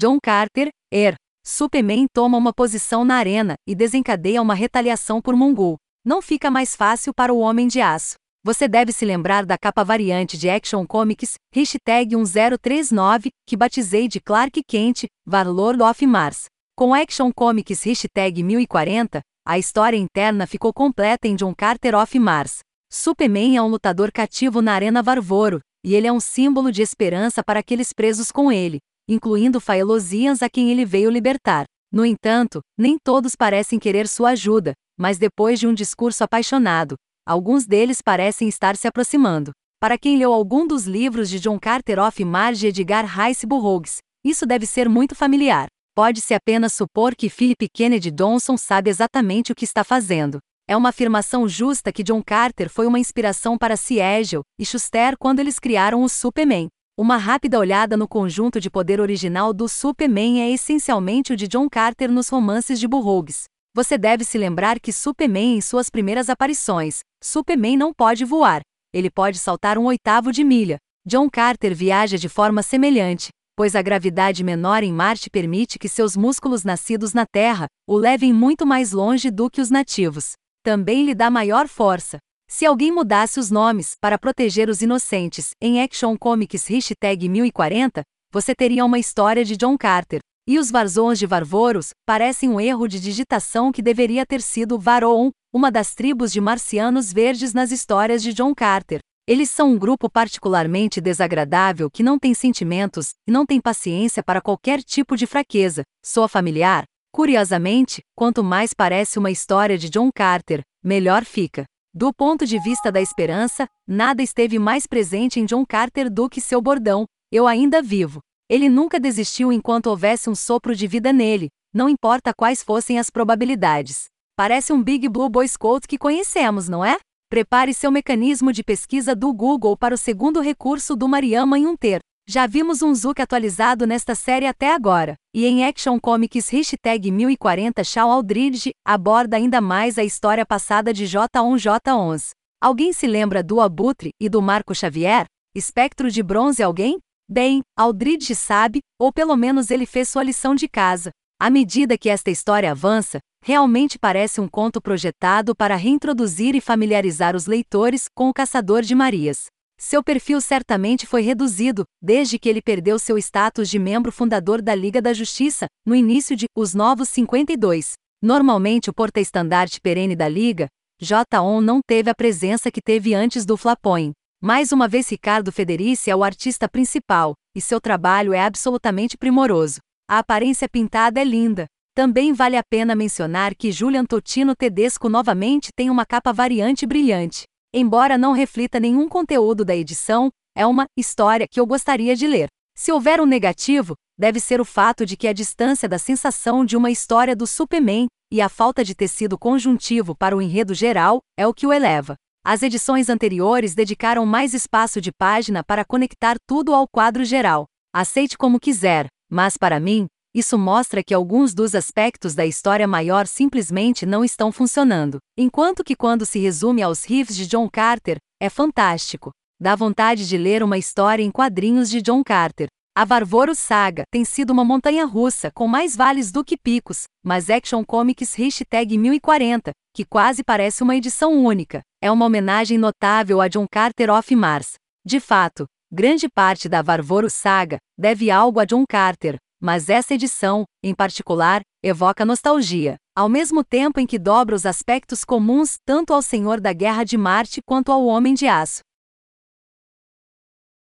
John Carter, Er. Superman toma uma posição na arena e desencadeia uma retaliação por Mongul. Não fica mais fácil para o Homem de Aço. Você deve se lembrar da capa variante de Action Comics, hashtag 1039, que batizei de Clark Kent, Warlord of Mars. Com Action Comics hashtag 1040, a história interna ficou completa em John Carter of Mars. Superman é um lutador cativo na Arena Varvoro, e ele é um símbolo de esperança para aqueles presos com ele, incluindo Faelosians a quem ele veio libertar. No entanto, nem todos parecem querer sua ajuda, mas depois de um discurso apaixonado, alguns deles parecem estar se aproximando. Para quem leu algum dos livros de John Carter of Marge Edgar Rice Burroughs, isso deve ser muito familiar. Pode-se apenas supor que Philip Kennedy Johnson sabe exatamente o que está fazendo. É uma afirmação justa que John Carter foi uma inspiração para Siegel e Schuster quando eles criaram o Superman. Uma rápida olhada no conjunto de poder original do Superman é essencialmente o de John Carter nos romances de Burroughs. Você deve se lembrar que Superman em suas primeiras aparições, Superman não pode voar. Ele pode saltar um oitavo de milha. John Carter viaja de forma semelhante, pois a gravidade menor em Marte permite que seus músculos nascidos na Terra o levem muito mais longe do que os nativos. Também lhe dá maior força. Se alguém mudasse os nomes para proteger os inocentes em Action Comics hashtag 1040, você teria uma história de John Carter. E os Varzons de Varvoros parecem um erro de digitação que deveria ter sido Varon, uma das tribos de marcianos verdes nas histórias de John Carter. Eles são um grupo particularmente desagradável que não tem sentimentos e não tem paciência para qualquer tipo de fraqueza. Soa familiar? Curiosamente, quanto mais parece uma história de John Carter, melhor fica. Do ponto de vista da esperança, nada esteve mais presente em John Carter do que seu bordão: Eu ainda vivo. Ele nunca desistiu enquanto houvesse um sopro de vida nele, não importa quais fossem as probabilidades. Parece um Big Blue Boy Scout que conhecemos, não é? Prepare seu mecanismo de pesquisa do Google para o segundo recurso do Mariama em um ter. Já vimos um Zuck atualizado nesta série até agora, e em Action Comics hashtag 1040 Shaw Aldridge aborda ainda mais a história passada de J1J11. Alguém se lembra do Abutre e do Marco Xavier? Espectro de bronze alguém? Bem, Aldridge sabe, ou pelo menos ele fez sua lição de casa. À medida que esta história avança, realmente parece um conto projetado para reintroduzir e familiarizar os leitores com o Caçador de Marias. Seu perfil certamente foi reduzido, desde que ele perdeu seu status de membro fundador da Liga da Justiça, no início de Os Novos 52. Normalmente o porta-estandarte perene da Liga, J.On. não teve a presença que teve antes do Flappoint. Mais uma vez Ricardo Federici é o artista principal, e seu trabalho é absolutamente primoroso. A aparência pintada é linda. Também vale a pena mencionar que Julian Totino Tedesco novamente tem uma capa variante brilhante. Embora não reflita nenhum conteúdo da edição, é uma história que eu gostaria de ler. Se houver um negativo, deve ser o fato de que a distância da sensação de uma história do Superman e a falta de tecido conjuntivo para o enredo geral é o que o eleva. As edições anteriores dedicaram mais espaço de página para conectar tudo ao quadro geral. Aceite como quiser, mas para mim, isso mostra que alguns dos aspectos da história maior simplesmente não estão funcionando. Enquanto que quando se resume aos riffs de John Carter, é fantástico. Dá vontade de ler uma história em quadrinhos de John Carter. A Varvoro Saga tem sido uma montanha russa com mais vales do que picos, mas Action Comics hashtag 1040, que quase parece uma edição única, é uma homenagem notável a John Carter of Mars. De fato, grande parte da Varvoro Saga deve algo a John Carter, mas essa edição, em particular, evoca nostalgia, ao mesmo tempo em que dobra os aspectos comuns tanto ao Senhor da Guerra de Marte quanto ao Homem de Aço.